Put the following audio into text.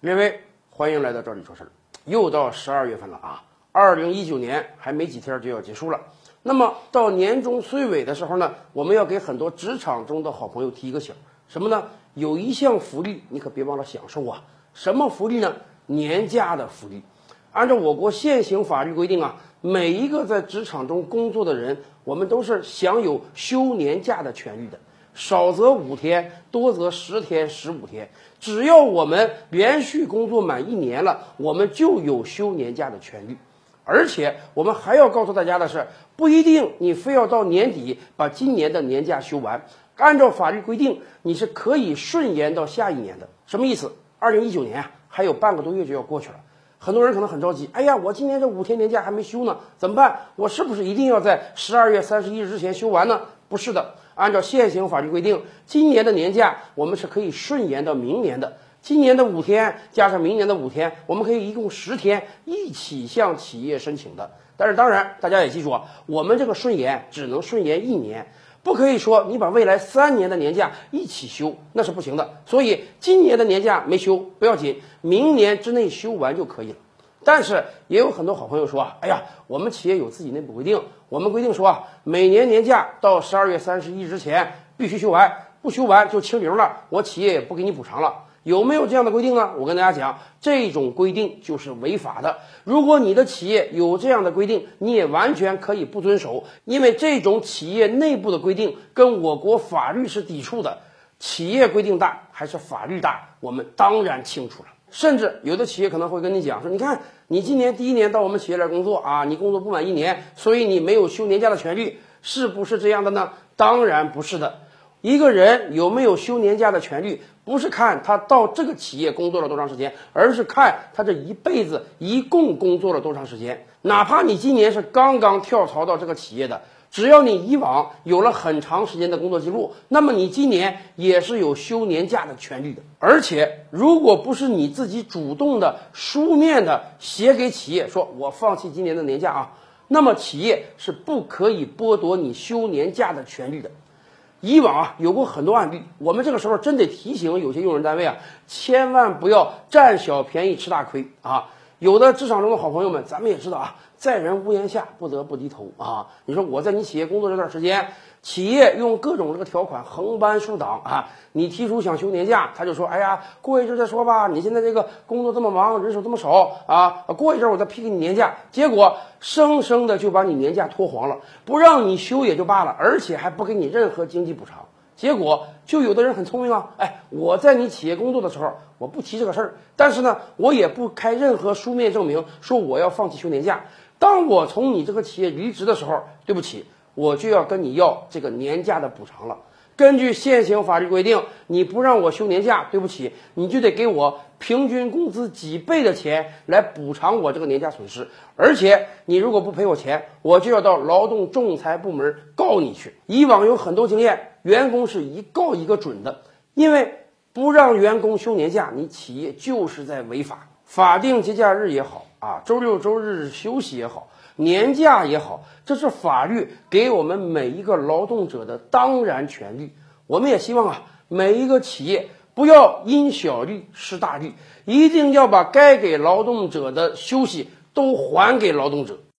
列位，欢迎来到这里说事儿。又到十二月份了啊，二零一九年还没几天就要结束了。那么到年终岁尾的时候呢，我们要给很多职场中的好朋友提一个醒，什么呢？有一项福利你可别忘了享受啊！什么福利呢？年假的福利。按照我国现行法律规定啊，每一个在职场中工作的人，我们都是享有休年假的权利的。少则五天，多则十天、十五天。只要我们连续工作满一年了，我们就有休年假的权利。而且我们还要告诉大家的是，不一定你非要到年底把今年的年假休完。按照法律规定，你是可以顺延到下一年的。什么意思？二零一九年啊，还有半个多月就要过去了。很多人可能很着急，哎呀，我今年这五天年假还没休呢，怎么办？我是不是一定要在十二月三十一日之前休完呢？不是的。按照现行法律规定，今年的年假我们是可以顺延到明年的。今年的五天加上明年的五天，我们可以一共十天一起向企业申请的。但是当然，大家也记住啊，我们这个顺延只能顺延一年，不可以说你把未来三年的年假一起休，那是不行的。所以今年的年假没休不要紧，明年之内休完就可以了。但是也有很多好朋友说，哎呀，我们企业有自己内部规定，我们规定说啊，每年年假到十二月三十一之前必须休完，不休完就清零了，我企业也不给你补偿了。有没有这样的规定呢？我跟大家讲，这种规定就是违法的。如果你的企业有这样的规定，你也完全可以不遵守，因为这种企业内部的规定跟我国法律是抵触的。企业规定大还是法律大，我们当然清楚了。甚至有的企业可能会跟你讲说，你看你今年第一年到我们企业来工作啊，你工作不满一年，所以你没有休年假的权利，是不是这样的呢？当然不是的。一个人有没有休年假的权利，不是看他到这个企业工作了多长时间，而是看他这一辈子一共工作了多长时间。哪怕你今年是刚刚跳槽到这个企业的。只要你以往有了很长时间的工作记录，那么你今年也是有休年假的权利的。而且，如果不是你自己主动的、书面的写给企业说“我放弃今年的年假啊”，那么企业是不可以剥夺你休年假的权利的。以往啊，有过很多案例，我们这个时候真得提醒有些用人单位啊，千万不要占小便宜吃大亏啊。有的职场中的好朋友们，咱们也知道啊，在人屋檐下不得不低头啊。你说我在你企业工作这段时间，企业用各种这个条款横搬竖挡啊，你提出想休年假，他就说，哎呀，过一阵再说吧。你现在这个工作这么忙，人手这么少啊，过一阵我再批给你年假。结果生生的就把你年假拖黄了，不让你休也就罢了，而且还不给你任何经济补偿。结果就有的人很聪明啊，哎，我在你企业工作的时候，我不提这个事儿，但是呢，我也不开任何书面证明说我要放弃休年假。当我从你这个企业离职的时候，对不起，我就要跟你要这个年假的补偿了。根据现行法律规定，你不让我休年假，对不起，你就得给我平均工资几倍的钱来补偿我这个年假损失。而且你如果不赔我钱，我就要到劳动仲裁部门告你去。以往有很多经验。员工是一告一个准的，因为不让员工休年假，你企业就是在违法。法定节假日也好啊，周六周日休息也好，年假也好，这是法律给我们每一个劳动者的当然权利。我们也希望啊，每一个企业不要因小利失大利，一定要把该给劳动者的休息都还给劳动者。